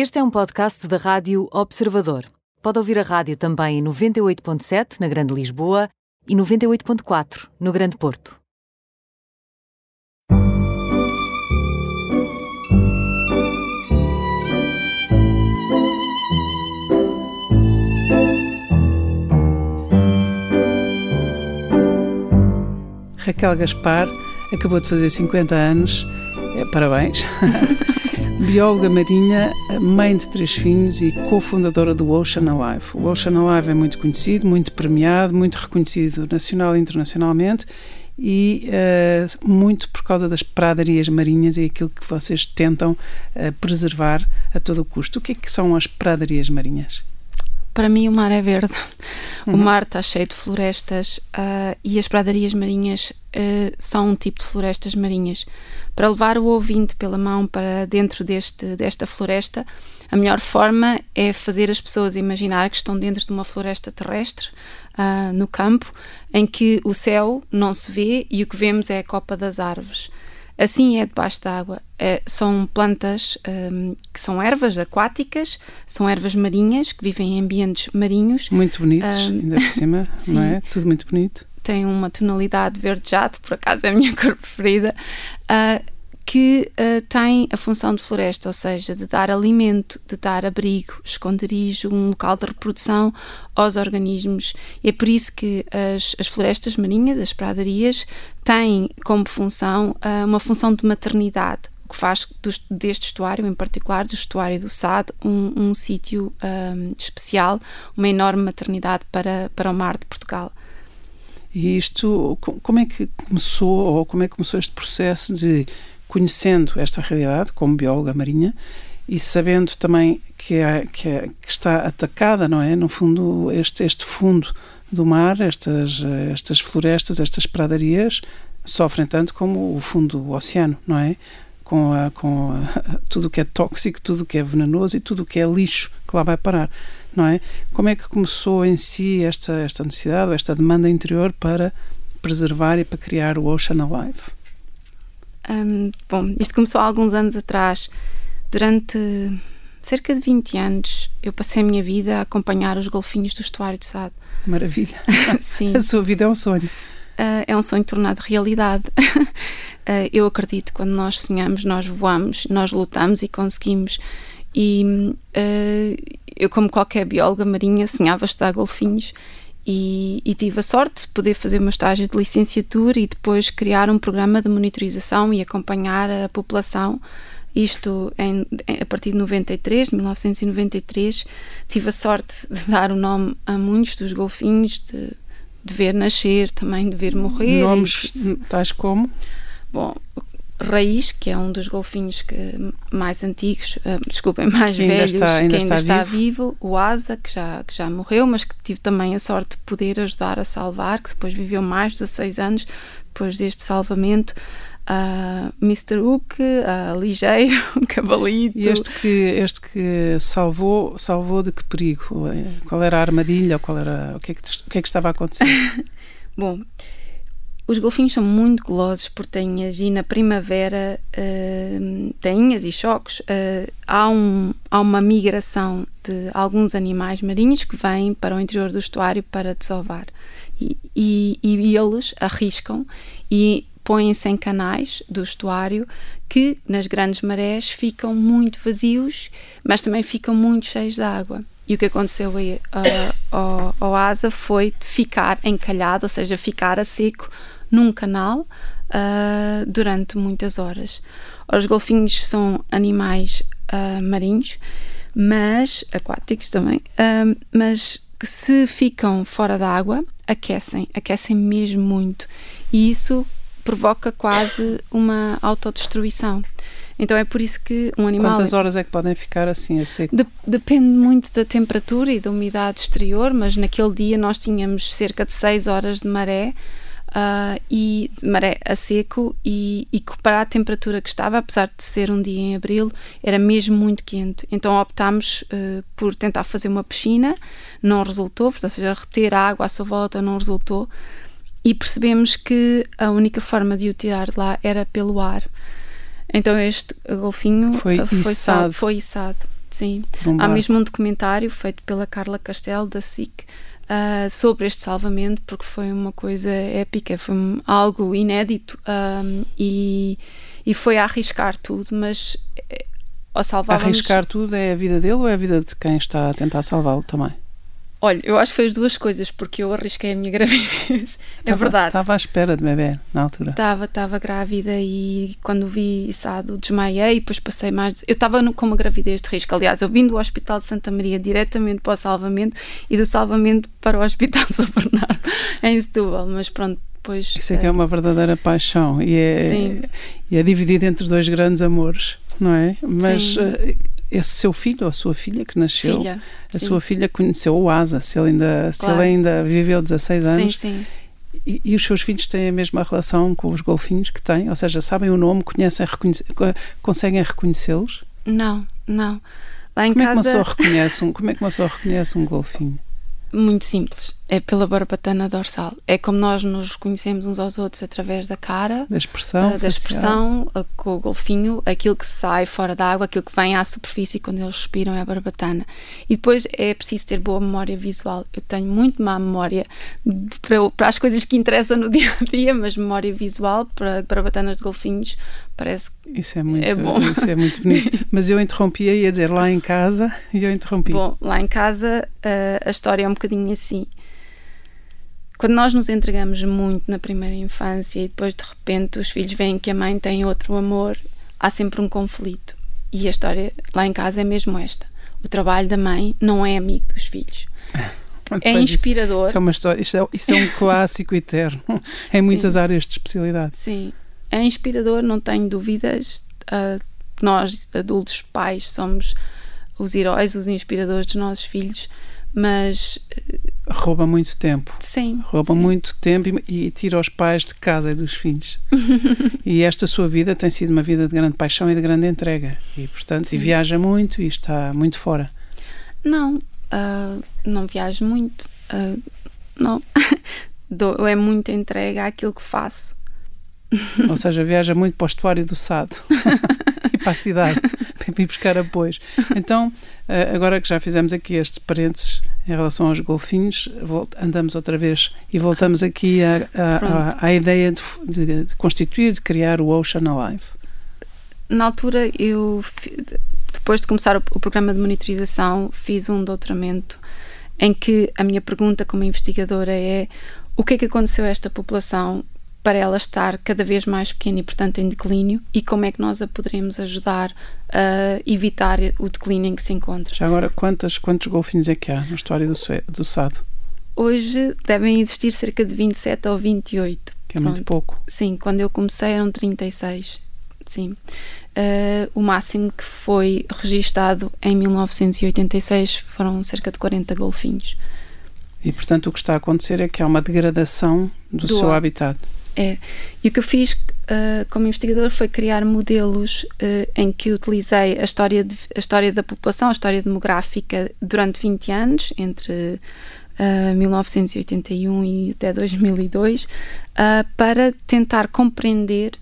Este é um podcast da Rádio Observador. Pode ouvir a rádio também em 98.7 na Grande Lisboa e 98.4 no Grande Porto. Raquel Gaspar acabou de fazer 50 anos. É, parabéns. Bióloga marinha, mãe de três filhos e cofundadora do Ocean Alive. O Ocean Alive é muito conhecido, muito premiado, muito reconhecido nacional e internacionalmente e uh, muito por causa das pradarias marinhas e aquilo que vocês tentam uh, preservar a todo custo. O que é que são as pradarias marinhas? Para mim, o mar é verde. Uhum. O mar está cheio de florestas uh, e as pradarias marinhas uh, são um tipo de florestas marinhas. Para levar o ouvinte pela mão para dentro deste, desta floresta, a melhor forma é fazer as pessoas imaginar que estão dentro de uma floresta terrestre, uh, no campo, em que o céu não se vê e o que vemos é a copa das árvores. Assim é debaixo d'água. É, são plantas um, que são ervas aquáticas, são ervas marinhas que vivem em ambientes marinhos. Muito bonitos, um, ainda por cima, não é? Tudo muito bonito. Tem uma tonalidade verde-jato, por acaso é a minha cor preferida. Uh, que uh, tem a função de floresta, ou seja, de dar alimento, de dar abrigo, esconderijo, um local de reprodução aos organismos. E é por isso que as, as florestas marinhas, as pradarias, têm como função uh, uma função de maternidade, o que faz deste estuário, em particular do estuário do Sado, um, um sítio um, especial, uma enorme maternidade para, para o mar de Portugal. E isto, como é que começou, ou como é que começou este processo de conhecendo esta realidade como bióloga marinha e sabendo também que, é, que, é, que, está atacada, não é? No fundo, este, este fundo do mar, estas, estas florestas, estas pradarias, sofrem tanto como o fundo do oceano, não é? Com, a, com a, tudo o que é tóxico, tudo o que é venenoso e tudo o que é lixo que lá vai parar, não é? Como é que começou em si esta, esta necessidade, esta demanda interior para preservar e para criar o Ocean Alive? Um, bom, isto começou há alguns anos atrás. Durante cerca de 20 anos, eu passei a minha vida a acompanhar os golfinhos do estuário do Sado. Maravilha. Sim. A sua vida é um sonho. Uh, é um sonho tornado realidade. uh, eu acredito que quando nós sonhamos, nós voamos, nós lutamos e conseguimos. E uh, eu, como qualquer bióloga marinha, sonhava estudar golfinhos e, e, tive a sorte de poder fazer o meu estágio de licenciatura e depois criar um programa de monitorização e acompanhar a população. Isto em, a partir de 93, de 1993. Tive a sorte de dar o nome a muitos dos golfinhos, de, de ver nascer, também de ver morrer. Nomes tais como? Bom, Raiz, que é um dos golfinhos que, mais antigos, uh, desculpem, mais que velhos, está, ainda que ainda está, vivo. vivo. o Asa, que já, que já morreu, mas que tive também a sorte de poder ajudar a salvar, que depois viveu mais de 16 anos depois deste salvamento. Uh, Mr. Hook, uh, Ligeiro, Cabalito. E este que, este que salvou, salvou de que perigo? Qual era a armadilha? Qual era, o, que é que, o que é que estava a acontecer? Bom, os golfinhos são muito golosos por tainhas e na primavera, uh, tainhas e choques, uh, há, um, há uma migração de alguns animais marinhos que vêm para o interior do estuário para desovar. E, e, e eles arriscam e põem-se em canais do estuário que nas grandes marés ficam muito vazios, mas também ficam muito cheios de água. E o que aconteceu aí, uh, ao, ao asa foi ficar encalhado, ou seja, ficar a seco num canal uh, durante muitas horas. Os golfinhos são animais uh, marinhos, mas aquáticos também, uh, mas que se ficam fora da água aquecem, aquecem mesmo muito e isso provoca quase uma autodestruição. Então é por isso que um animal. Quantas horas é que podem ficar assim a seco? De, depende muito da temperatura e da umidade exterior, mas naquele dia nós tínhamos cerca de 6 horas de maré uh, e maré a seco e, e para a temperatura que estava, apesar de ser um dia em abril, era mesmo muito quente. Então optámos uh, por tentar fazer uma piscina, não resultou, portanto, ou seja, reter a água à sua volta não resultou e percebemos que a única forma de o tirar de lá era pelo ar. Então este golfinho foi, foi içado. Foi içado. Sim. Um Há mesmo um documentário feito pela Carla Castelo, da SIC, uh, sobre este salvamento, porque foi uma coisa épica, foi algo inédito um, e, e foi a arriscar tudo, mas eh, ao salvávamos... Arriscar tudo é a vida dele ou é a vida de quem está a tentar salvá-lo também? Olha, eu acho que foi as duas coisas, porque eu arrisquei a minha gravidez. é verdade. Estava à espera de bebê na altura. Estava, estava grávida e quando vi içado desmaiei e depois passei mais. Eu estava com uma gravidez de risco. Aliás, eu vim do Hospital de Santa Maria diretamente para o salvamento e do salvamento para o Hospital de São Bernardo, em Setúbal. Mas pronto, depois. Isso é que é eh, uma verdadeira paixão e é, Sim. e é dividido entre dois grandes amores, não é? Mas Sim. Esse seu filho ou a sua filha que nasceu, filha. a sim. sua filha conheceu o Asa, se ele ainda, se Claro. ele ainda viveu 16 Sim, anos. sim. E, e os seus filhos têm a mesma relação com os golfinhos que têm? Ou seja, sabem o nome, conhecem, reconhece- co- conseguem reconhecê-los? Não, não. Lá em Como é que uma casa. pessoa reconhece um, como é que uma pessoa reconhece um golfinho? Muito simples. É pela barbatana dorsal. É como nós nos conhecemos uns aos outros através da cara. Da expressão? Uh, da facial? expressão uh, com o golfinho, aquilo que sai fora da água, aquilo que vem à superfície quando eles respiram é a barbatana. E depois é preciso ter boa memória visual. Eu tenho muito má memória de- para, para as coisas que interessam no dia a dia, mas memória visual para barbatanas de golfinhos parece que Isso é muito, É bom. Isso é muito bonito. Mas eu interrompia e ia dizer lá em casa e eu interrompi. Bom, lá em casa uh, a história é um bocadinho assim. Quando nós nos entregamos muito na primeira infância e depois de repente os filhos veem que a mãe tem outro amor, há sempre um conflito. E a história lá em casa é mesmo esta. O trabalho da mãe não é amigo dos filhos. Pronto, É pois isso- inspirador. Isso é uma história, isso é, isso é um clássico eterno em muitas áreas de especialidade. Sim, é inspirador, não tenho dúvidas. Uh, nós, adultos, pais, somos os heróis, os inspiradores dos nossos filhos, mas Rouba muito tempo. sim. Rouba sim. muito tempo e, e tira os pais de casa e dos filhos. e esta sua vida tem sido uma vida de grande paixão e de grande entrega. E, portanto, e Sim. viaja muito e está muito fora. Não, ah, não viajo muito. ah, não. Dou, é muita entrega àquilo que faço. Ou seja, viaja muito para o estuário do Sado e para a cidade vir buscar apoios. Então, eh, agora que já fizemos aqui este parênteses em relação aos golfinhos, andamos outra vez e voltamos aqui à, à- à- à ideia de, de- de constituir, de criar o Ocean Alive. Na altura, eu, depois de começar o, o programa de monitorização, fiz um doutoramento em que a minha pergunta como investigadora é o que é que aconteceu a esta população para ela estar cada vez mais pequena e, portanto, em declínio e como é que nós a poderemos ajudar a evitar o declínio em que se encontra. Já agora, quantas, quantos golfinhos é que há no estuário do, do Sado? Hoje devem existir cerca de 27 ou 28. Que é muito pouco. Sim, quando eu comecei eram 36. Sim. Uh, o máximo que foi registado em 1986 foram cerca de 40 golfinhos. E, portanto, o que está a acontecer é que há uma degradação do, Do seu habitat. É. E o que eu fiz uh, como investigador foi criar modelos uh, em que utilizei a história, de- a história da população, a história demográfica durante 20 anos, entre uh, 1981 e até 2002, uh, para tentar compreender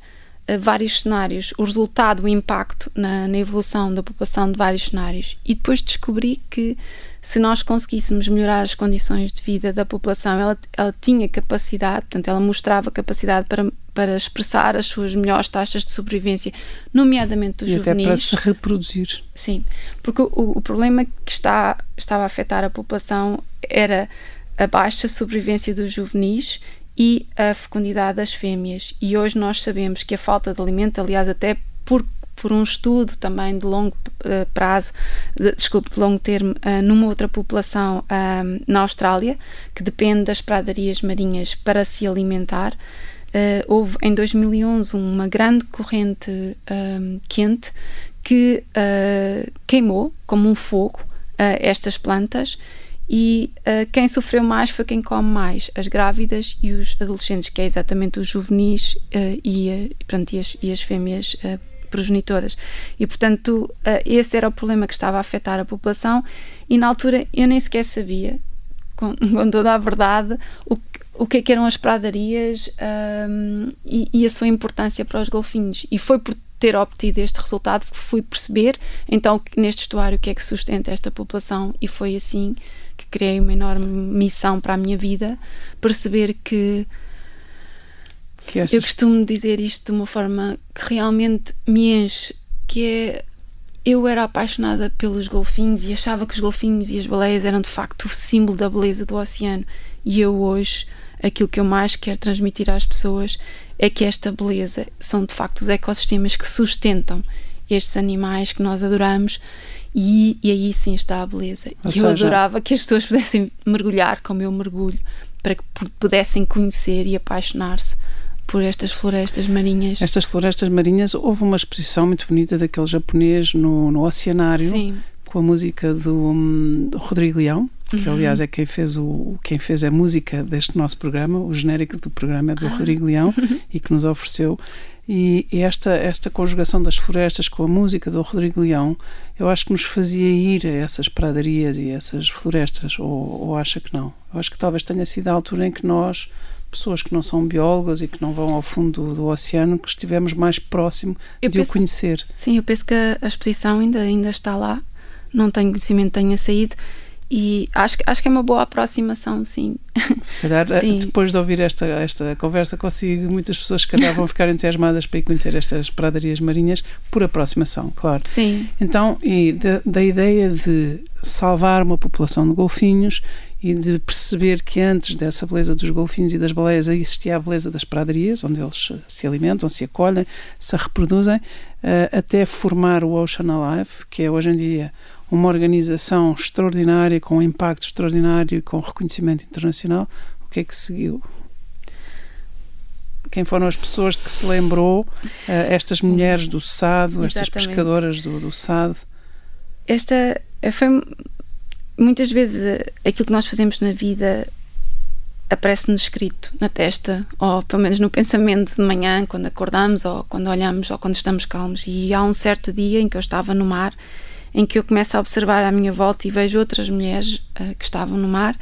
vários cenários, o resultado, o impacto na, na evolução da população de vários cenários. E depois descobri que se nós conseguíssemos melhorar as condições de vida da população, ela, ela tinha capacidade, portanto, ela mostrava capacidade para, para expressar as suas melhores taxas de sobrevivência, nomeadamente dos E até para juvenis. se reproduzir. Sim, porque o, o problema que está, estava a afetar a população era a baixa sobrevivência dos juvenis e a fecundidade das fêmeas. E hoje nós sabemos que a falta de alimento, aliás, até por, por um estudo também de longo eh, prazo, de, desculpe, de longo termo, eh, numa outra população ah, na Austrália, que depende das pradarias marinhas para se alimentar, eh, houve em 2011 uma grande corrente ah, quente que queimou como um fogo estas plantas e ah, quem sofreu mais foi quem come mais, as grávidas e os adolescentes, que é exatamente os juvenis ah, e, ah, pronto, e, as, e as fêmeas progenitoras. E, portanto, ah, esse era o problema que estava a afetar a população e, na altura, eu nem sequer sabia, com, com toda a verdade, o, que- o que é que eram as pradarias ahm, e, e a sua importância para os golfinhos. E foi por ter obtido este resultado, fui perceber então neste estuário o que é que sustenta esta população e foi assim que criei uma enorme missão para a minha vida, perceber que, que eu costumo dizer isto de uma forma que realmente me enche, que é eu era apaixonada pelos golfinhos e achava que os golfinhos e as baleias eram de facto o símbolo da beleza do oceano. E eu hoje, aquilo que eu mais quero transmitir às pessoas é que esta beleza são de facto os ecossistemas que sustentam estes animais que nós adoramos. E, e aí sim está a beleza. Ou e seja, eu adorava que as pessoas pudessem mergulhar como eu mergulho, para que pudessem conhecer e apaixonar-se por estas florestas marinhas. Estas florestas marinhas, houve uma exposição muito bonita daquele japonês no, no Oceanário, Sim. com a música do, um, do Rodrigo Leão, que uhum. aliás é quem fez o quem fez a música deste nosso programa, o genérico do programa é do ah. Rodrigo Leão e que nos ofereceu e, e, esta esta conjugação das florestas com a música do Rodrigo Leão, eu acho que nos fazia ir a essas pradarias e essas florestas ou, ou acha que não? Eu acho que talvez tenha sido a altura em que nós pessoas que não são biólogas e que não vão ao fundo do, do oceano, que estivemos mais próximo eu de penso, o conhecer. Sim, eu penso que a exposição ainda, ainda está lá, não tenho conhecimento, tenha saído. E acho, acho que é uma boa aproximação, sim. Se calhar, eh, sim. depois de ouvir esta, esta conversa, consigo, muitas pessoas, se calhar, vão ficar entusiasmadas para ir conhecer estas pradarias marinhas por aproximação, claro. Sim. Então, e da, da ideia de salvar uma população de golfinhos e de perceber que antes dessa beleza dos golfinhos e das baleias existia a beleza das pradarias, onde eles se alimentam, se acolhem, se reproduzem, eh, até formar o Ocean Alive, que é hoje em dia uma organização extraordinária, com um impacto extraordinário, com reconhecimento internacional. O que é que seguiu? Quem foram as pessoas de que se lembrou uh, estas mulheres do SAD, estas pescadoras do, do SAD? Esta foi muitas vezes eh, aquilo que nós fazemos na vida aparece-nos escrito na testa, ou pelo menos no pensamento de manhã, quando acordamos, ou quando olhamos, ou quando estamos calmos. E há um certo dia em que eu estava no mar, em que eu começo a observar à minha volta e vejo outras mulheres uh, que estavam no mar.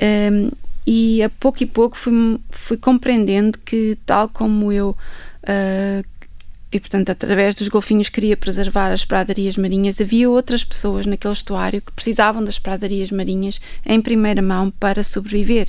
Um, ehm, e a pouco e pouco fui, fui compreendendo que, tal como eu uh, e, portanto, através dos golfinhos queria preservar as pradarias marinhas. Havia outras pessoas naquele estuário que precisavam das pradarias marinhas em primeira mão para sobreviver.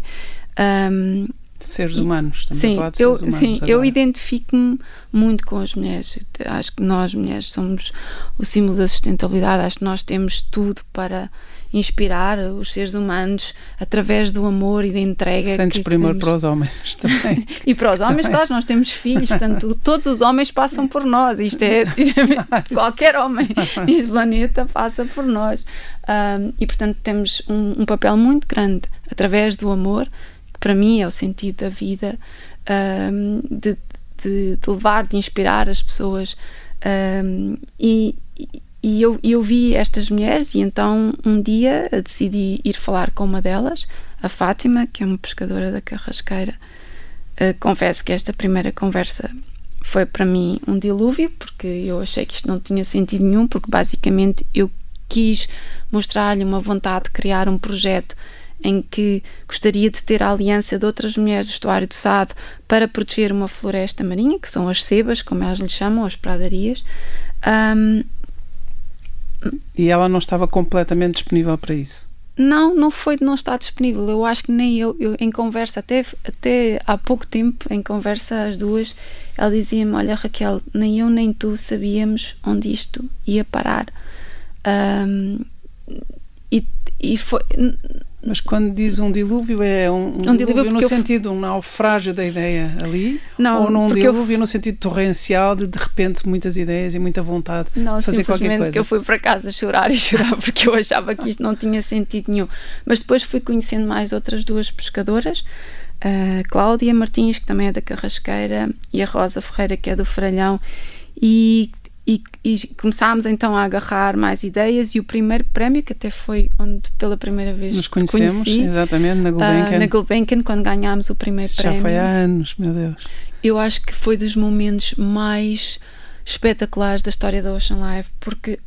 Um, seres humanos, estamos sim, a falar de eu, seres humanos. Sim, agora. eu identifico-me muito com as mulheres. Acho que nós, mulheres, somos o símbolo da sustentabilidade. Acho que nós temos tudo para inspirar os seres humanos através do amor e da entrega. Sentes primor para os homens também. e para os homens, claro, nós temos filhos, portanto, todos os homens passam por nós. Isto é, qualquer homem neste planeta passa por nós. Um, e, portanto, temos um, um, papel muito grande através do amor, para mim é o sentido da vida, um, de, de, de, levar, de inspirar as pessoas. e e eu, eu vi estas mulheres e então um dia decidi ir falar com uma delas, a Fátima, que é uma pescadora da Carrasqueira. Uh, confesso que esta primeira conversa foi para mim um dilúvio, porque eu achei que isto não tinha sentido nenhum, porque basicamente eu quis mostrar-lhe uma vontade de criar um projeto em que gostaria de ter a aliança de outras mulheres do estuário do Sado para proteger uma floresta marinha, que são as sebas, como elas lhe chamam, as pradarias. Um, e ela não estava completamente disponível para isso? Não, não foi de não estar disponível. Eu acho que nem eu, eu em conversa, até, até há pouco tempo, em conversa as duas, ela dizia-me: Olha, Raquel, nem eu nem tu sabíamos onde isto ia parar. Um, e, e foi mas quando diz um dilúvio, é um, um, um dilúvio, no sentido, um naufrágio da ideia ali? Não, ou num dilúvio eu... no sentido torrencial de de repente muitas ideias e muita vontade não, de fazer qualquer coisa? que eu fui para casa chorar e chorar porque eu achava que isto não tinha sentido nenhum. Mas depois fui conhecendo mais outras duas pescadoras, a Cláudia Martins, que também é da Carrasqueira, e a Rosa Ferreira, que é do Faralhão, e e, e, começámos então a agarrar mais ideias e o primeiro prémio, que até foi onde pela primeira vez nos conhecemos, conheci, exatamente, na Gulbenkian. Uh, na Gulbenkian, quando ganhámos o primeiro Isso prémio. Já foi há anos, meu Deus. Eu acho que foi dos momentos mais espetaculares da história da Ocean Live, porque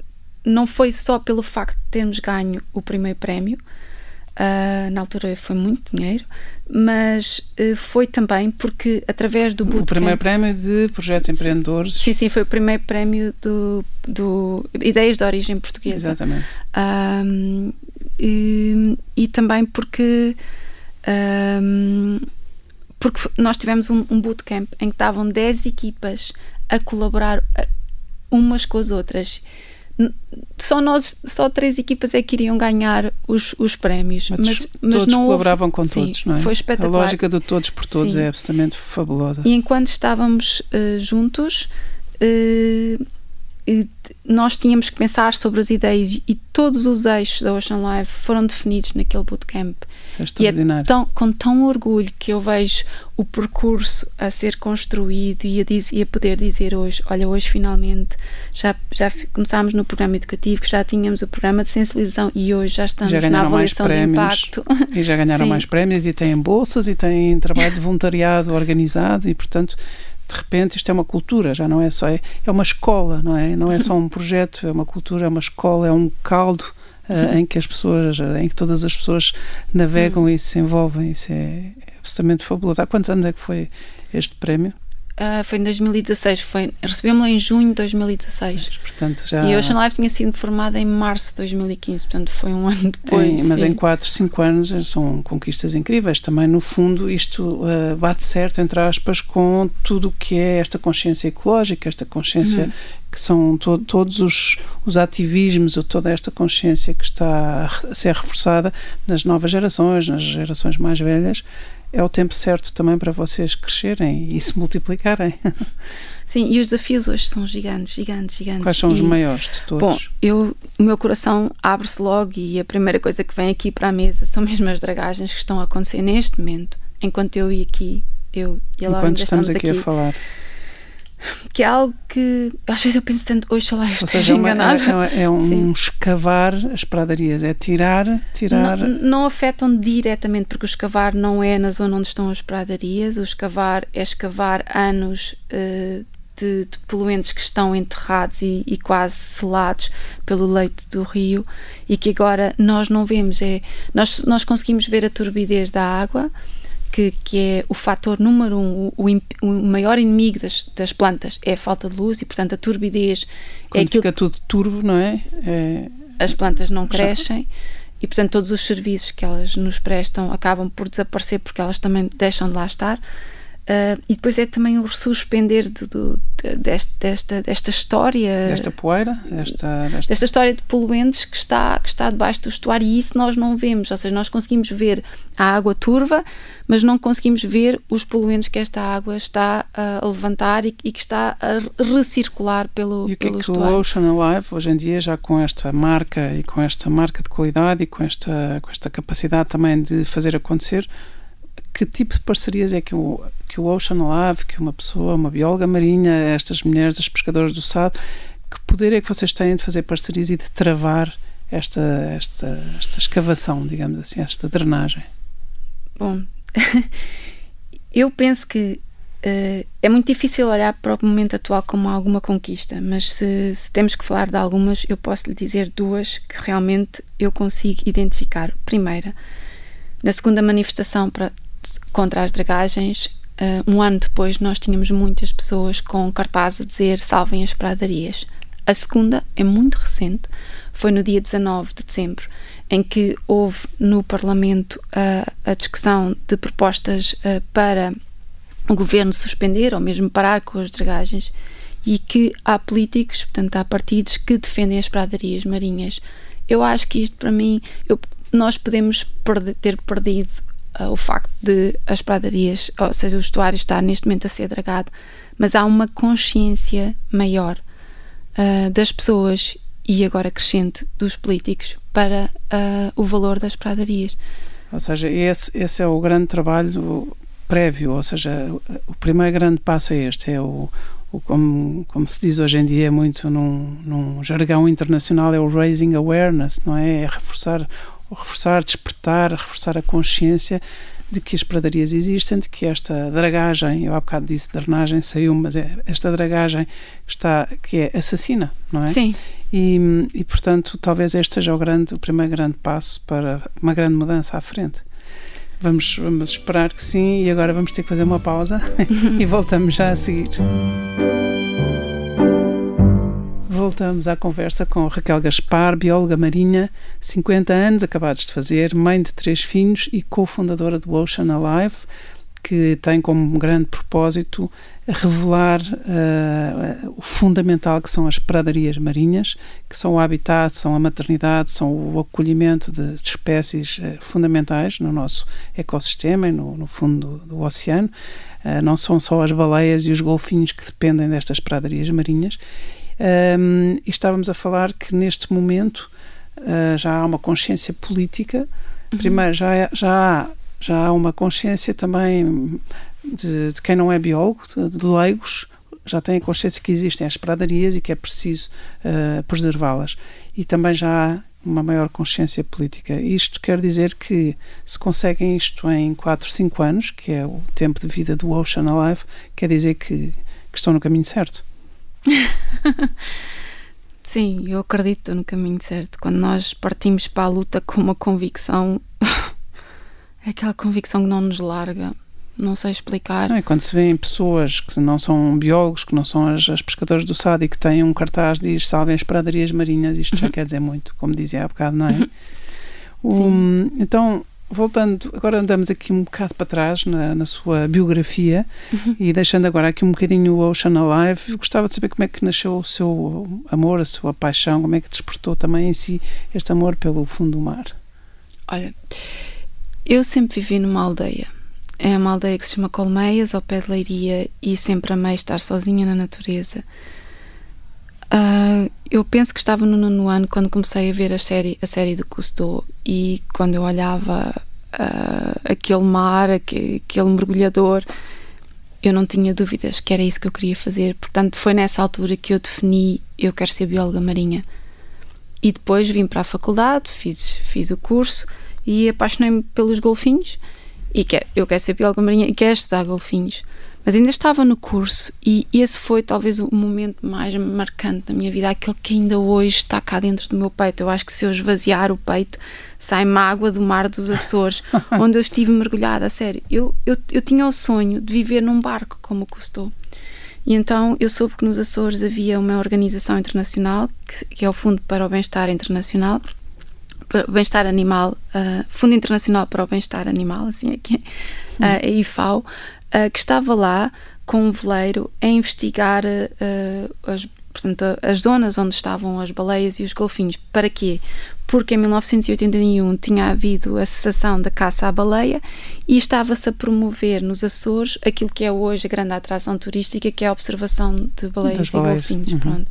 não foi só pelo facto de termos ganho o primeiro prémio, Uh, na altura foi muito dinheiro, mas uh, foi também porque através do bootcamp... O primeiro prémio de projetos empreendedores. Sim, sim, foi o primeiro prémio do, do Ideias de Origem Portuguesa. Exatamente. Um, e, e, também porque... Um, porque nós tivemos um, um bootcamp em que estavam 10 equipas a colaborar umas com as outras só nós, só três equipas é que iriam ganhar os, os prémios. Mas, mas, mas todos não colaboravam houve... com Sim, todos, não é? Foi espetacular. A lógica do todos por todos Sim. é absolutamente fabulosa. E enquanto estávamos uh, juntos, uh, nós tínhamos que pensar sobre as ideias e todos os eixos da Ocean Live foram definidos naquele bootcamp. Isso é extraordinário. E é tão, com tão orgulho que eu vejo o percurso a ser construído e a, diz, e a poder dizer hoje: olha, hoje finalmente já, já começámos no programa educativo, já tínhamos o programa de sensibilização e hoje já estamos já na avaliação de impacto. E já ganharam mais prémios e têm bolsas e têm trabalho de voluntariado organizado e, portanto de repente isto é uma cultura, já não é só, é, é uma escola, não é? Não é só um projeto, é uma cultura, é uma escola, é um caldo uh, em que as pessoas, em que todas as pessoas navegam e se envolvem, isso é, é absolutamente fabuloso. Há quantos anos é que foi este prémio? Uh, foi em 2016, foi, recebemos-lo em junho de 2016. Mas, portanto, já... E a Ocean Life tinha sido formada em março de 2015, portanto foi um ano depois. Em, mas sim. em 4, 5 anos são conquistas incríveis. Também, no fundo, isto uh, bate certo, entre aspas, com tudo o que é esta consciência ecológica, esta consciência uhum. Que são to todos os, os ativismos, ou toda esta consciência que está a ser reforçada nas novas gerações, nas gerações mais velhas é o tempo certo também para vocês crescerem e se multiplicarem. Sim, e os desafios hoje são gigantes, gigantes, gigantes. Quais são e, os maiores de todos? Bom, eu, o meu coração abre-se logo e a primeira coisa que vem aqui para a mesa são mesmo as dragagens que estão a acontecer neste momento, enquanto eu e aqui, eu e a Laura Enquanto estamos, estamos aqui, aqui a falar que é algo que às vezes eu penso tanto, oxalá eu esteja seja, enganada. É, é, é um Sim. escavar as pradarias, é tirar, tirar. Não, não, afetam diretamente, porque o escavar não é na zona onde estão as pradarias, o escavar é escavar anos uh, de, de, poluentes que estão enterrados e, e, quase selados pelo leito do rio e que agora nós não vemos. É, nós, nós conseguimos ver a turbidez da água que, que é o fator número um, o, o maior inimigo das, das, plantas é a falta de luz e, portanto, a turbidez é Quando é aquilo fica tudo turvo, não é? é... As plantas não crescem e, portanto, todos os serviços que elas nos prestam acabam por desaparecer porque elas também deixam de lá estar. Uh, e depois é também o suspender de, de, deste, desta, desta história. Desta poeira, desta, desta... desta história de poluentes que está, que está debaixo do estuário e isso nós não vemos. Ou seja, nós conseguimos ver a água turva, mas não conseguimos ver os poluentes que esta água está a levantar e, e que está a recircular pelo, e o que é que estuário. o Ocean Alive, hoje em dia, já com esta marca e com esta marca de qualidade e com esta, com esta capacidade também de fazer acontecer, que tipo de parcerias é que o, que o Ocean Love, que uma pessoa, uma bióloga marinha, estas mulheres, as pescadoras do Sado, que poder é que vocês têm de fazer parcerias e de travar esta, esta, esta escavação, digamos assim, esta drenagem? Bom, eu penso que uh, é muito difícil olhar para o momento atual como alguma conquista, mas se, se, temos que falar de algumas, eu posso lhe dizer duas que realmente eu consigo identificar. Primeira, na segunda manifestação para, contra as dragagens, uh, um ano depois nós tínhamos muitas pessoas com cartaz a dizer salvem as pradarias. A segunda é muito recente, foi no dia 19 de dezembro, em que houve no Parlamento uh, a discussão de propostas uh, para o governo suspender ou mesmo parar com as dragagens e que há políticos, portanto, há partidos que defendem as pradarias marinhas. Eu acho que isto, para mim, eu, nós podemos perder, ter perdido uh, o facto de as pradarias, ou seja, o estuário estar neste momento a ser dragado, mas há uma consciência maior uh, das pessoas e agora crescente dos políticos para uh, o valor das pradarias. Ou seja, esse, esse é o grande trabalho prévio, ou seja, o primeiro grande passo é este, é o, o como, como se diz hoje em dia muito num, num jargão internacional, é o raising awareness, não é? É reforçar reforçar, despertar, reforçar a consciência de que as pradarias existem, de que esta dragagem, eu há bocado disse drenagem, saiu, mas é esta dragagem está, que é assassina, não é? Sim. E, e portanto, talvez este seja o, grande, o primeiro grande passo para uma grande mudança à frente. Vamos, vamos esperar que sim, e agora vamos ter que fazer uma pausa e voltamos já a seguir. Voltamos à conversa com Raquel Gaspar, bióloga marinha, 50 anos, acabados de fazer, mãe de três filhos e cofundadora do Ocean Alive, que tem como grande propósito revelar uh, o fundamental que são as pradarias marinhas, que são o habitat, são a maternidade, são o acolhimento de, de espécies uh, fundamentais no nosso ecossistema e no, no fundo do, do oceano. Uh, não são só as baleias e os golfinhos que dependem destas pradarias marinhas. Um, e estávamos a falar que neste momento já há uma consciência política. Uhum. Primeiro, já, é, já há já há uma consciência também de, de quem não é biólogo, de, de, leigos, já tem a consciência que existem as pradarias e que é preciso uh, preservá-las. E também já há uma maior consciência política. Isto quer dizer que se conseguem isto em 4, 5 anos, que é o tempo de vida do Ocean Alive, quer dizer que, que estão no caminho certo. Sim, eu acredito no caminho certo. Quando nós partimos para a luta com uma convicção é aquela convicção que não nos larga. Não sei explicar. É, quando se vêem pessoas que não são biólogos, que não são as, as pescadores do SAD e que têm um cartaz que diz salvem as pradarias marinhas, isto já quer dizer muito, como dizia há bocado, não é? Um, então, voltando, agora andamos aqui um bocado para trás na, na sua biografia uhum. e deixando agora aqui um bocadinho o Ocean Alive, gostava de saber como é que nasceu o seu amor, a sua paixão, como é que despertou também em si este amor pelo fundo do mar. Olha, eu sempre vivi numa aldeia. É uma aldeia que se chama Colmeias, ao pé de Leiria, e sempre amei estar sozinha na natureza. Uh, eu penso que estava no nono ano quando comecei a ver a série, a série do Cousteau e quando eu olhava uh, aquele mar, aquele, aquele mergulhador, eu não tinha dúvidas que era isso que eu queria fazer. Portanto, foi nessa altura que eu defini eu quero ser bióloga marinha. E depois vim para a faculdade, fiz, fiz o curso e apaixonei-me pelos golfinhos e quer, eu quero ser bióloga marinha e quero estudar golfinhos. Mas ainda estava no curso e esse foi talvez o momento mais marcante da minha vida, aquele que ainda hoje está cá dentro do meu peito. Eu acho que se eu esvaziar o peito, sai mágoa do mar dos Açores, onde eu estive mergulhada, a sério. Eu, eu, eu tinha o sonho de viver num barco como o custou. E então eu soube que nos Açores havia uma organização internacional, que, que é o Fundo para o Bem-Estar Internacional, bem-estar animal, uh, Fundo Internacional para o Bem-Estar Animal, assim aqui, uh, a IFAO, uh, que estava lá com um veleiro a investigar uh, as, portanto, as zonas onde estavam as baleias e os golfinhos. Para quê? Porque em 1981 tinha havido a cessação da caça à baleia e estava-se a promover nos Açores aquilo que é hoje a grande atração turística, que é a observação de baleias e golfinhos. Uhum.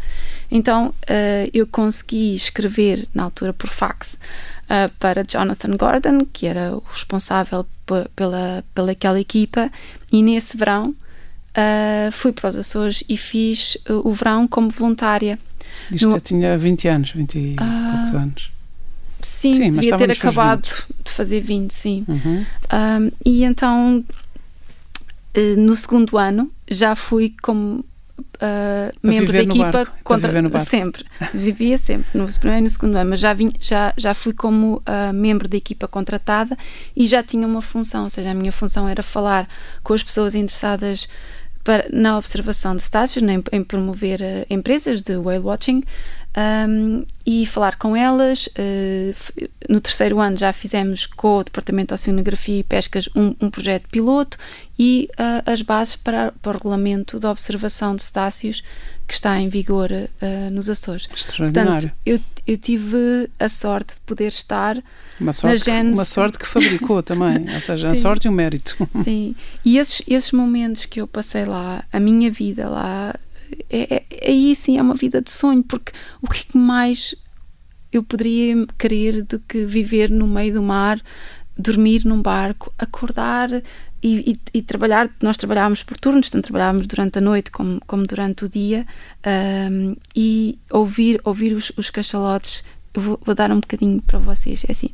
Então uh, eu consegui escrever, na altura por fax, uh, para Jonathan Gordon, que era o responsável pela, pela aquela equipa, e nesse verão uh, fui para os Açores e fiz o verão como voluntária. Isto no... tinha 20 anos, 20 e poucos anos. Sim, sim devia ter acabado de fazer 20, sim. Uhum. Um, e então, no segundo ano, já fui como uh, membro da equipa contra sempre vivia sempre no primeiro e no segundo ano mas já vim, já já fui como uh, membro da equipa contratada e já tinha uma função ou seja a minha função era falar com as pessoas interessadas para, na observação de estácios, em, em promover uh, empresas de whale watching um, e falar com elas. Uh, no terceiro ano já fizemos com o Departamento de Oceanografia e Pescas um, um projeto piloto e uh, as bases para, para, o regulamento de observação de cetáceos que está em vigor uh, nos Açores. Extraordinário. Portanto, eu, eu tive a sorte de poder estar uma sorte, na Genes... uma sorte que fabricou também, ou seja, a sorte e o mérito. Sim, e esses, esses momentos que eu passei lá, a minha vida lá, é, é, é aí sim é uma vida de sonho, porque o é que mais eu poderia querer do que viver no meio do mar, dormir num barco, acordar e, e, e trabalhar. Nós trabalhávamos por turnos, tanto trabalhávamos durante a noite como, como durante o dia, um, e ouvir, ouvir os, os cachalotes. Eu vou, vou dar um bocadinho para vocês, é assim.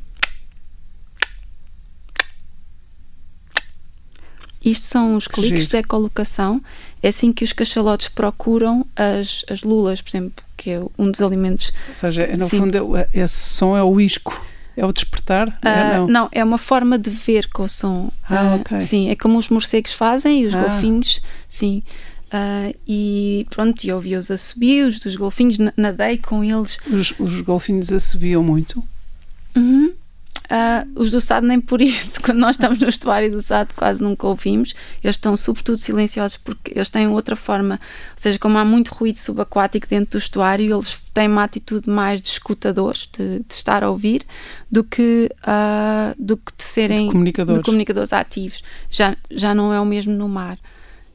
Isto são os cliques da colocação ecolocação é assim que os cachalotes procuram as, as lulas, por exemplo, que é um dos alimentos. Ou seja, é, no Sim. fundo, é- esse som é o isco, é o despertar? É, Ah, não. não. é uma forma de ver com o som. Ah, Ah, ok. Sim, é como os morcegos fazem e os Ah. golfinhos, sim. Ah, e pronto, e ouvi os assobios dos golfinhos, na- nadei com eles. Os, os golfinhos assobiam muito. Uhum. Ah, os do Sado nem por isso. Quando nós estamos no estuário do Sado quase nunca ouvimos. Eles estão sobretudo silenciosos porque eles têm outra forma. Ou seja, como há muito ruído subaquático dentro do estuário, eles têm uma atitude mais de escutadores, de, de estar a ouvir, do que, ah, do que de serem De comunicadores. de comunicadores ativos. Já, já não é o mesmo no mar.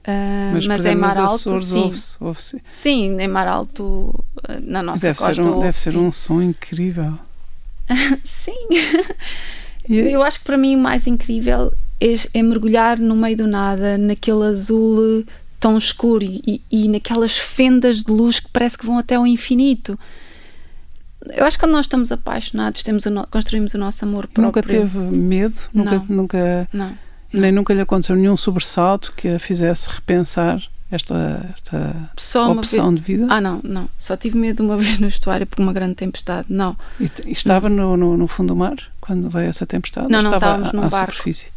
Ah, Mas, mas em mar alto, Açores sim. ouve-se. ouve-se. Sim, em mar alto, na nossa Deve, costa. ser um, deve ser sim. um som incrível. Sim. Eu acho que para mim o mais incrível é, é mergulhar no meio do nada, naquele azul eh, tão escuro e, e- naquelas fendas de luz que parece que vão até ao infinito. Eu acho que quando nós estamos apaixonados, temos o no- construímos o nosso amor próprio. Nunca teve medo? Nunca, Não. nunca, Não. nem nunca lhe aconteceu nenhum sobressalto que a fizesse repensar esta, esta Só opção vez. de vida? Ah, não, não. Só tive medo uma vez no estuário por uma grande tempestade. Não. E, e estava no, no, no fundo do mar quando veio essa tempestade? Não, não, estava estávamos à, num à barco. superfície?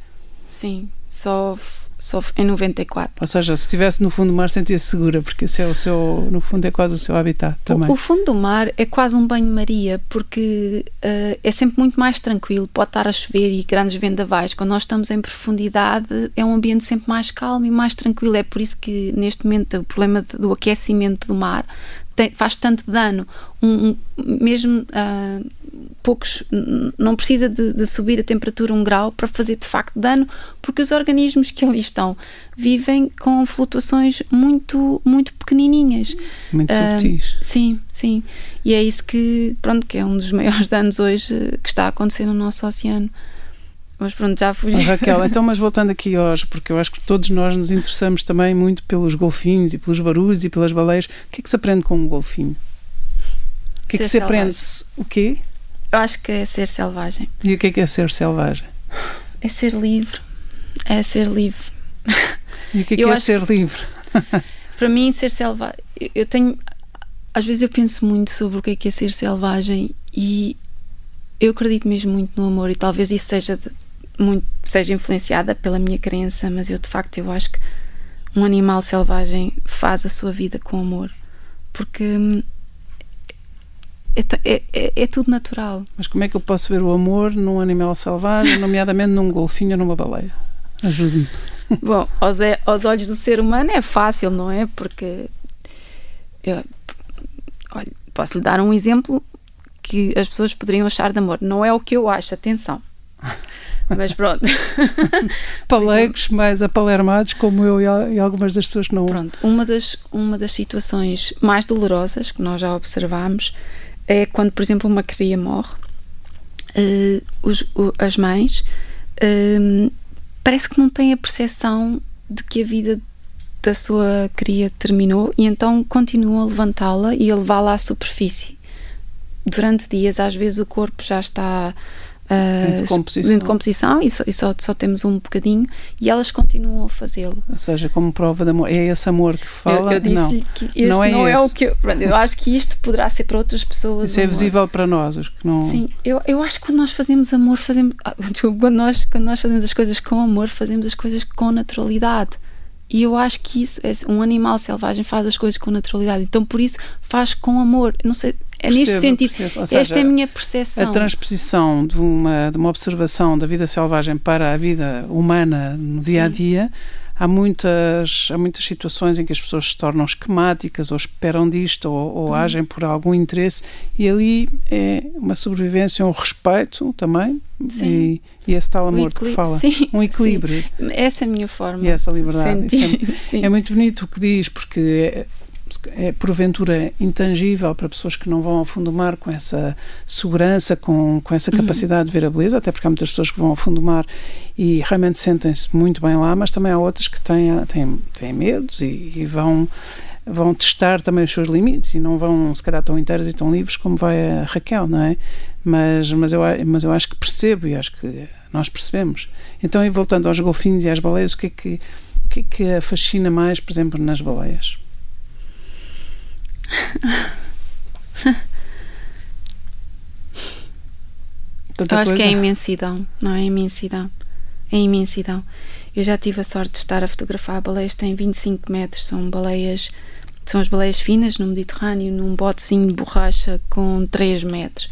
Sim. Só, só em 94. Ou seja, se estivesse no fundo do mar sentia-se segura, porque esse é o seu, no fundo é quase o seu habitat também. O, o fundo do mar é quase um banho-maria porque eh, é sempre muito mais tranquilo. Pode estar a chover e grandes vendavais. Quando nós estamos em profundidade, é um ambiente sempre mais calmo e mais tranquilo. É por isso que neste momento o problema de- do aquecimento do mar tem- faz tanto dano. Um- um- mesmo ah, poucos, não precisa de, de subir a temperatura um grau para fazer de facto dano, porque os organismos que ali estão vivem com flutuações muito, muito pequenininhas. Muito subtis. Sim, sim. E é isso que, pronto, que é um dos maiores danos hoje eh, que está a acontecer no nosso oceano. Mas pronto, já fugi. Oh, Raquel, então, mas voltando aqui hoje, porque eu acho que todos nós nos interessamos também muito pelos golfinhos e pelos barulhos e pelas baleias. O que é que se aprende com um golfinho? O que é que se aprende? O quê? Eu acho que é ser selvagem. E o que é que é ser selvagem? É ser livre. É ser livre. E o que é que é ser livre? Para mim, ser selvagem. Eu tenho. Às vezes eu penso muito sobre o que é que é ser selvagem e eu acredito mesmo muito no amor e talvez isso seja de- muito seja influenciada pela minha crença, mas eu de facto eu acho que um animal selvagem faz a sua vida com amor porque hum, é, é- é- é tudo natural. Mas como é que eu posso ver o amor num animal selvagem, nomeadamente num golfinho ou numa baleia? Ajude-me. Bom, aos, é- aos olhos do ser humano é fácil, não é? Porque eu, olha, posso lhe dar um exemplo que as pessoas poderiam achar de amor. Não é o que eu acho, atenção. Mas pronto, Palegos mais apalermados, como eu e al- algumas das pessoas que não. pronto. Uma das, uma das situações mais dolorosas que nós já observamos é quando, por exemplo, uma cria morre. eh, os- o- as mães eh, parece que não têm a percepção de que a vida da sua cria terminou e então continuam a levantá-la e a levá-la à superfície. Durante dias, às vezes, o corpo já está ah, Em decomposição. em decomposição e, só, e só, só temos um bocadinho e elas continuam a fazê-lo. Ou seja, como prova de amor. É esse amor que fala? Eu, eu não. que não não, é é, o que eu, eu acho que isto poderá ser para outras pessoas. Isso é amor. visível para nós, os que não. Sim, eu, eu acho que quando nós fazemos amor, fazemos. ah, Quando nós, quando nós fazemos as coisas com amor, fazemos as coisas com naturalidade. E eu acho que isso, é, um animal selvagem faz as coisas com naturalidade. Então, por isso, faz com amor. Não sei, é neste Percebo, sentido. percebo. Ou Esta seja, é a minha A percepção. transposição de uma, de uma observação da vida selvagem para a vida humana no dia a dia, há muitas, há muitas situações em que as pessoas se tornam esquemáticas ou esperam disto ou, ou Uhum. agem por algum interesse, e ali é uma sobrevivência, um respeito também, Sim. e, e esse tal amor que fala. sim, um equilíbrio. sim. Essa é a minha forma. E essa de liberdade. Sim. É muito bonito o que diz, porque é, é porventura intangível para pessoas que não vão ao fundo do mar com essa segurança, com, com essa Uhum. capacidade de ver a beleza, até porque há muitas pessoas que vão ao fundo do mar e realmente sentem-se muito bem lá, mas também há outras que têm, têm, têm medos e, e vão vão testar também os seus limites e não vão, se calhar, tão inteiras e tão livres como vai a Raquel, não é? Mas, mas, eu, mas eu acho que percebo e acho que nós percebemos. Então, e voltando aos golfinhos e às baleias, o que é que, o que, é que a fascina mais, por exemplo, nas baleias? Tanta eu acho coisa. que é a imensidão, não é a imensidão. É a imensidão. Eu já tive a sorte de estar a fotografar baleias que têm 25 metros, são baleias, são as baleias finas no Mediterrâneo, num botezinho de borracha com 3 metros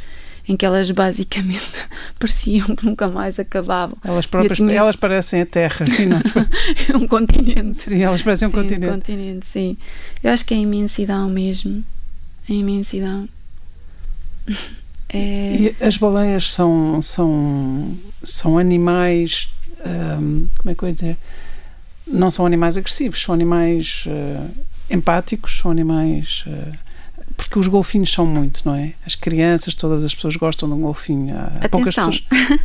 em que elas basicamente pareciam que nunca mais acabavam. Elas próprias, tinha... elas parecem a Terra. é um continente. Sim, elas parecem um sim, continente. um continente, sim. Eu acho que é a imensidão mesmo. A imensidão. É... E as baleias são, são, são animais. Hum, como é que eu ia dizer? Não são animais agressivos, são animais uh, empáticos, são animais. Uh, porque os golfinhos são muito, não é? As crianças, todas as pessoas gostam de um golfinho. Há Atenção. poucas pessoas.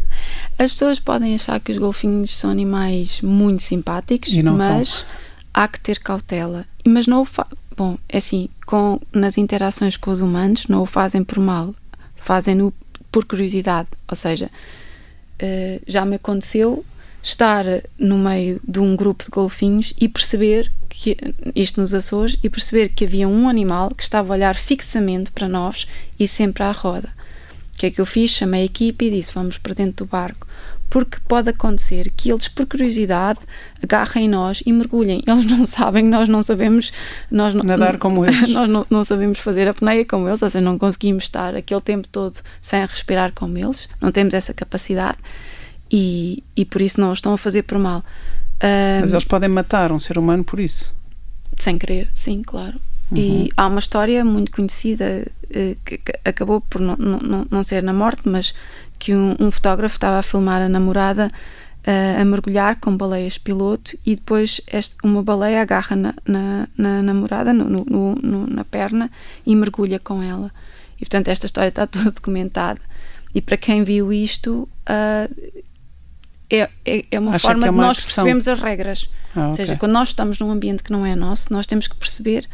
as pessoas podem achar que os golfinhos são animais muito simpáticos, mas são. há que ter cautela. Mas não o fa... Bom, é assim, com, nas interações com os humanos, não o fazem por mal, fazem-no por curiosidade. Ou seja, uh, já me aconteceu estar no meio de um grupo de golfinhos e perceber que isto nos Açores e perceber que havia um animal que estava a olhar fixamente para nós e sempre à roda. O que é que eu fiz? Chamei a equipe e disse: Vamos para dentro do barco. Porque pode acontecer que eles, por curiosidade, agarrem nós e mergulhem. Eles não sabem, nós não sabemos. Nós Nadar como eles. Nós não, não sabemos fazer a peneia como eles, ou seja, não conseguimos estar aquele tempo todo sem respirar como eles, não temos essa capacidade e, e por isso não o estão a fazer por mal. Um, Mas eles podem matar um ser humano por isso? Sem querer, sim, claro. Uhum. E há uma história muito conhecida uh, que, acabou por não, não, não ser na morte, mas que um, um fotógrafo estava a filmar a namorada uh, a mergulhar com baleias piloto e depois este, uma baleia agarra na, na, na namorada, no, no, no, na perna e mergulha com ela. E portanto, esta história está toda documentada. E para quem viu isto, uh, é, é, é uma Acha forma é uma de nós questão... percebermos as regras. Ah, Ou seja, okay. quando nós estamos num ambiente que não é nosso, nós temos que perceber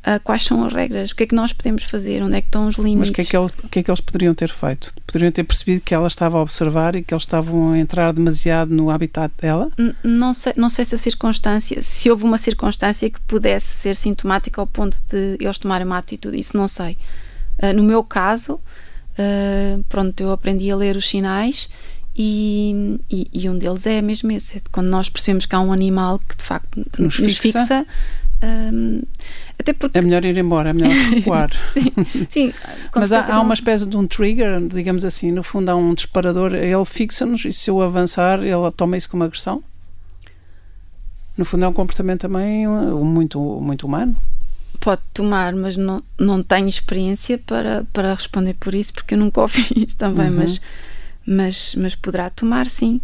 uh, quais são as regras, o que é que nós podemos fazer, onde é que estão os limites. Mas o que, é que ele, o que é que eles poderiam ter feito? Poderiam ter percebido que ela estava a observar e que eles estavam a entrar demasiado no habitat dela? N não sei, não sei se a circunstância, se houve uma circunstância que pudesse ser sintomática ao ponto de eles tomarem uma atitude, isso não sei. Uh, no meu caso, uh, pronto, eu aprendi a ler os sinais e, e, e, um deles é mesmo esse, é quando nós percebemos que há um animal que de facto nos, nos fixa, fixa um, até porque... É melhor ir embora, é melhor recuar. sim, sim Mas há, há, uma espécie de um trigger, digamos assim, no fundo há um disparador, ele fixa-nos e se eu avançar, ele toma isso como agressão? No fundo é um comportamento também uh, muito, muito humano. Pode tomar, mas não, não tenho experiência para, para responder por isso, porque eu nunca o fiz também, uhum. mas mas, mas poderá tomar sim.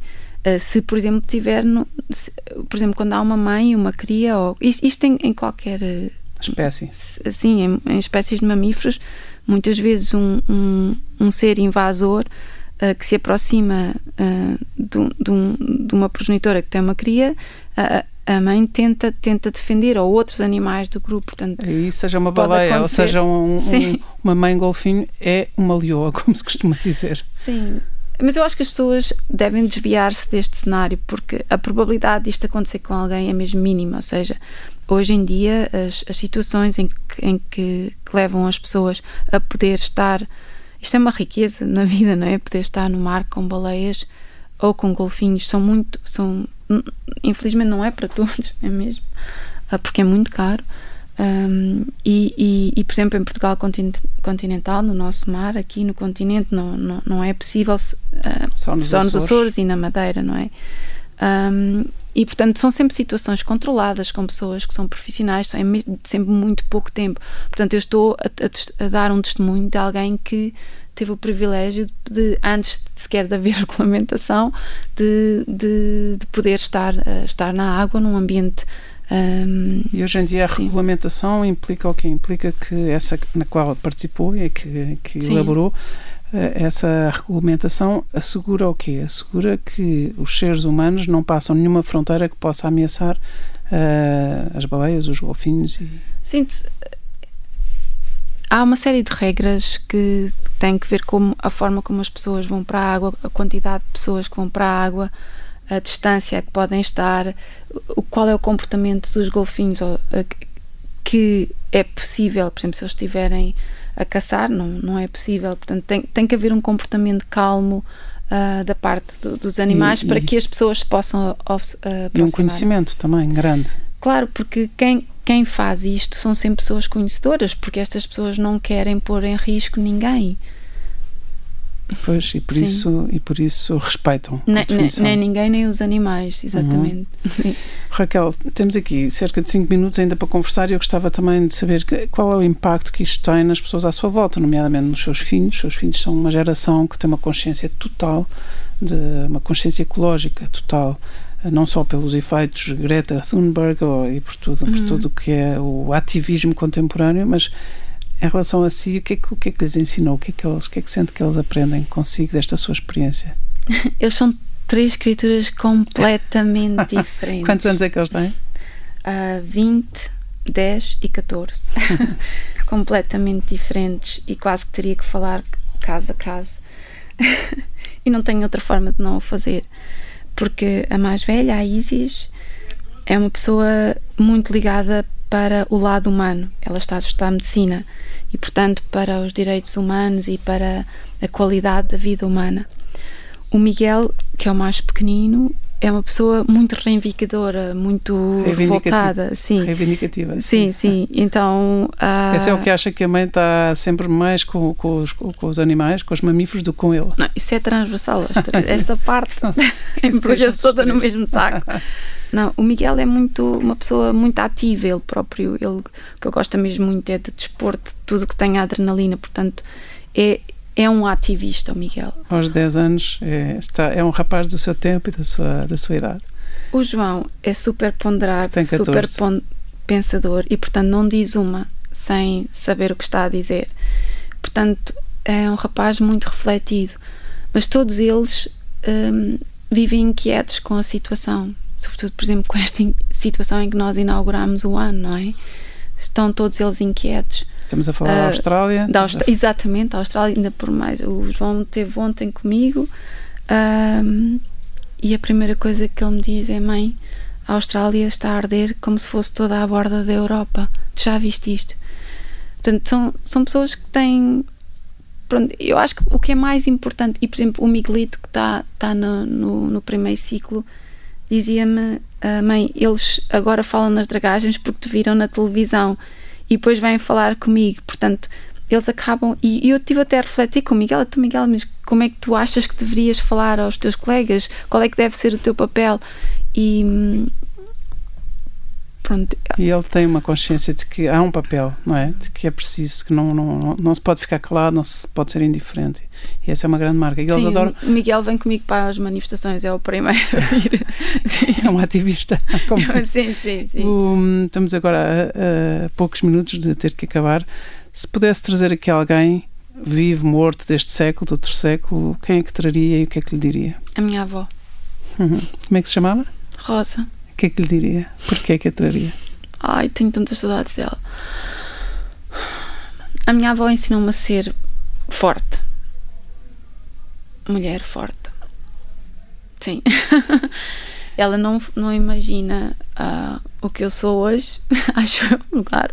Uh, se, por exemplo, tiver, no, se, por exemplo, quando há uma mãe uma cria, ou, isto, isto em, em qualquer uh, espécie, sim, em, em, espécies de mamíferos, muitas vezes um, um, um ser invasor uh, que se aproxima de, de, um, de, uma progenitora que tem uma cria, a mãe tenta, tenta defender ou outros animais do grupo. Portanto, e seja uma baleia ou seja um, um, uma mãe golfinho, é uma leoa, como se costuma dizer. Sim, mas eu acho que as pessoas devem desviar-se deste cenário porque a probabilidade disto acontecer com alguém é mesmo mínima. Ou seja, hoje em dia as, as situações em, que, em que, que, levam as pessoas a poder estar. Isto é uma riqueza na vida, não é? Poder estar no mar com baleias ou com golfinhos são muito. São, infelizmente não é para todos, é mesmo. Ah, porque é muito caro. Um, e, e, e, por exemplo, em Portugal continental, no nosso mar, aqui no continente, não, não, não é possível uh, só, nos, só nos Açores. Açores. e na Madeira, não é? Um, e portanto, são sempre situações controladas com pessoas que são profissionais, são sempre muito pouco tempo. Portanto, eu estou a, a, a dar um testemunho de alguém que teve o privilégio de, antes de sequer de haver regulamentação, de, de, de poder estar, uh, estar na água num ambiente um, e hoje em dia a sim. regulamentação implica o quê? Implica que essa na qual participou e que, que elaborou eh, essa regulamentação assegura o quê? Assegura que os seres humanos não passam nenhuma fronteira que possa ameaçar uh, as baleias, os golfinhos e... Sinto. Há uma série de regras que têm que ver com a forma como as pessoas vão para a água, a quantidade de pessoas que vão para a água, a distância que podem estar, o, qual é o comportamento dos golfinhos que é possível, por exemplo, se eles estiverem a caçar, não, não é possível. Portanto, tem, tem que haver um comportamento calmo uh, da parte do, dos animais e, para e, que as pessoas possam aproximar. E um conhecimento também grande. Claro, porque quem, quem faz isto são sempre pessoas conhecedoras, porque estas pessoas não querem pôr em risco ninguém. Pois, e por, isso, e por isso respeitam. Nem, nem, ninguém, nem os animais, exatamente. Uhum. Raquel, temos aqui cerca de 5 minutos ainda para conversar e eu gostava também de saber qual é o impacto que isto tem nas pessoas à sua volta, nomeadamente nos seus filhos. Os seus filhos são uma geração que tem uma consciência total, de uma consciência ecológica total não só pelos efeitos Greta Thunberg ou, e por tudo, uhum. por tudo que é o ativismo contemporâneo, mas em relação a si, o que é que, o que, é que lhes ensinou? O que é que, eles, o que é que sente que eles aprendem consigo desta sua experiência? Eles são três escrituras completamente diferentes. Quantos anos é que eles têm? Uh, 20, 10 e 14. completamente diferentes e quase que teria que falar caso a caso. e não tenho outra forma de não o fazer. Porque a mais velha, a Isis, é uma pessoa muito ligada para o lado humano. Ela está a estudar medicina e, portanto, para os direitos humanos e para a qualidade da vida humana. O Miguel, que é o mais pequenino, é uma pessoa muito reivindicadora, muito revoltada. Sim. Reivindicativa. Sim, sim. Então. Uh... Esse é o que acha que a mãe está sempre mais com, com, os, com os animais, com os mamíferos, do que com ele. Não, isso é transversal. Esta parte embrulha-se toda no mesmo saco. Não, o Miguel é muito uma pessoa muito ativa, ele próprio. Ele, o que ele gosta mesmo muito é de desporto, tudo que tem adrenalina, portanto. É, é um ativista, o Miguel. Aos 10 anos é, está, é um rapaz do seu tempo e da sua, da sua idade. O João é super ponderado, super pon pensador e, portanto, não diz uma sem saber o que está a dizer. Portanto, é um rapaz muito refletido. Mas todos eles hum, vivem inquietos com a situação. Sobretudo, por exemplo, com esta situação em que nós inauguramos o ano, não é? Estão todos eles inquietos Estamos a falar uh, da Austrália? Da Aust exatamente, a Austrália, ainda por mais. O João teve ontem comigo e a primeira coisa que ele me diz é: Mãe, a Austrália está a arder como se fosse toda a borda da Europa. Tu já viste isto? Portanto, são, são pessoas que têm. Pronto, eu acho que o que é mais importante, e por exemplo, o Miguelito que está tá no, no, no primeiro ciclo, dizia-me: uh, Mãe, eles agora falam nas dragagens porque te viram na televisão e depois vêm falar comigo. Portanto, eles acabam. E, eu tive até a refletir com o Miguel: tu, Miguel, mas como é que tu achas que deverias falar aos teus colegas? Qual é que deve ser o teu papel? E. Pronto. E ele tem uma consciência de que há um papel, não é? De que é preciso, que não, não, não, não se pode ficar calado, não se pode ser indiferente. E essa é uma grande marca. E eles sim, adoram. O Miguel vem comigo para as manifestações, é o primeiro a vir. sim. É um ativista. sim, sim, sim. O, estamos agora a, a poucos minutos de ter que acabar. Se pudesse trazer aqui alguém vivo, morto, deste século, do outro século, quem é que traria e o que é que lhe diria? A minha avó. Uhum. Como é que se chamava? Rosa. O que é que lhe diria? Porquê é que a traria? Ai, tenho tantas saudades dela. A minha avó ensinou-me a ser forte. Mulher forte. Sim. Ela não, não imagina uh, o que eu sou hoje, acho eu, claro.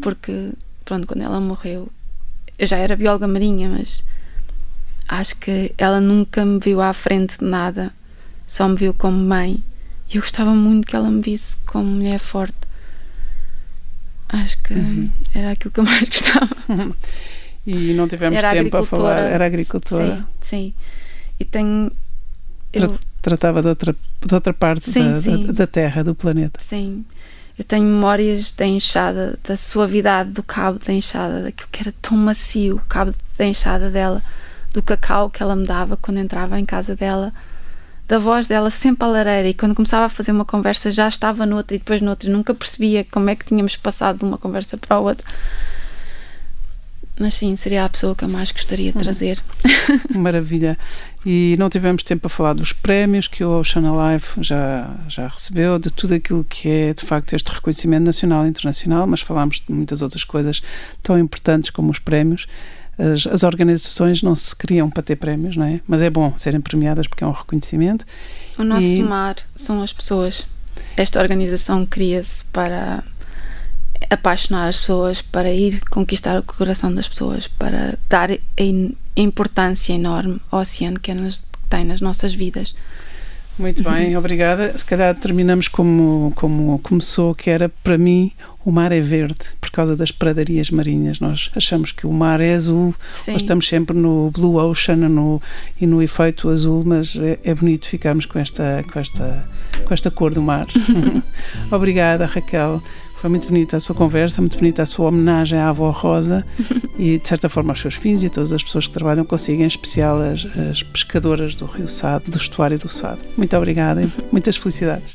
Porque, pronto, quando ela morreu, eu já era bióloga marinha, mas acho que ela nunca me viu à frente de nada, só me viu como mãe e eu gostava muito que ela me visse como mulher forte. Acho que uhum. era aquilo que eu mais gostava. E não tivemos era tempo a falar. Era agricultora. Sim, sim. E tenho. Eu... Tratava de outra, de outra parte sim, da, sim. Da, da, Terra, do planeta. Sim. Eu tenho memórias da enxada, da suavidade do cabo da enxada, daquilo que era tão macio, o cabo da enxada dela, do cacau que ela me dava quando entrava em casa dela da voz dela sempre a lareira e quando começava a fazer uma conversa já estava noutra e depois noutra, nunca percebia como é que tínhamos passado de uma conversa para a outra. mas sim, seria a pessoa que eu mais gostaria de uhum. trazer. Maravilha. E não tivemos tempo a falar dos prémios que o Ocean Alive já, já recebeu, de tudo aquilo que é, de facto, este reconhecimento nacional e internacional, mas falámos de muitas outras coisas tão importantes como os prémios. As, as, organizações não se criam para ter prémios, não é? Mas é bom serem premiadas porque é um reconhecimento. O nosso e... mar são as pessoas. Esta organização cria-se para apaixonar as pessoas, para ir conquistar o coração das pessoas, para dar a importância enorme ao oceano que tem nas nossas vidas. Muito bem, obrigada. Se calhar terminamos como, como começou, que era para mim o mar é verde por causa das pradarias marinhas. Nós achamos que o mar é azul, Sim. nós estamos sempre no blue ocean no, e no efeito azul, mas é, é bonito ficarmos com esta, com esta, com esta cor do mar. obrigada, Raquel. Foi muito bonita a sua conversa, muito bonita a sua homenagem à avó Rosa e, de certa forma, aos seus fins e a todas as pessoas que trabalham consigo, em especial as, as pescadoras do Rio Sado, do estuário do Sado. Muito obrigada e muitas felicidades.